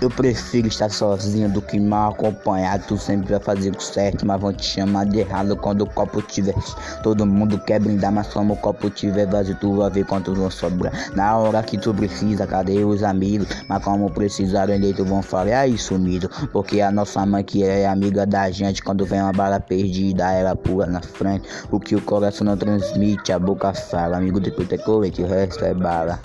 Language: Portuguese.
Eu prefiro estar sozinho do que mal acompanhado. Tu sempre vai fazer o certo, mas vão te chamar de errado quando o copo tiver. Todo mundo quer brindar, mas como o copo tiver vazio, tu vai ver quanto vão sobrar. Na hora que tu precisa, cadê os amigos? Mas como precisaram tu vão falar aí sumido. Porque a nossa mãe que é amiga da gente, quando vem uma bala perdida, ela pula na frente. O que o coração não transmite, a boca fala. Amigo de tudo é colete, o resto é bala.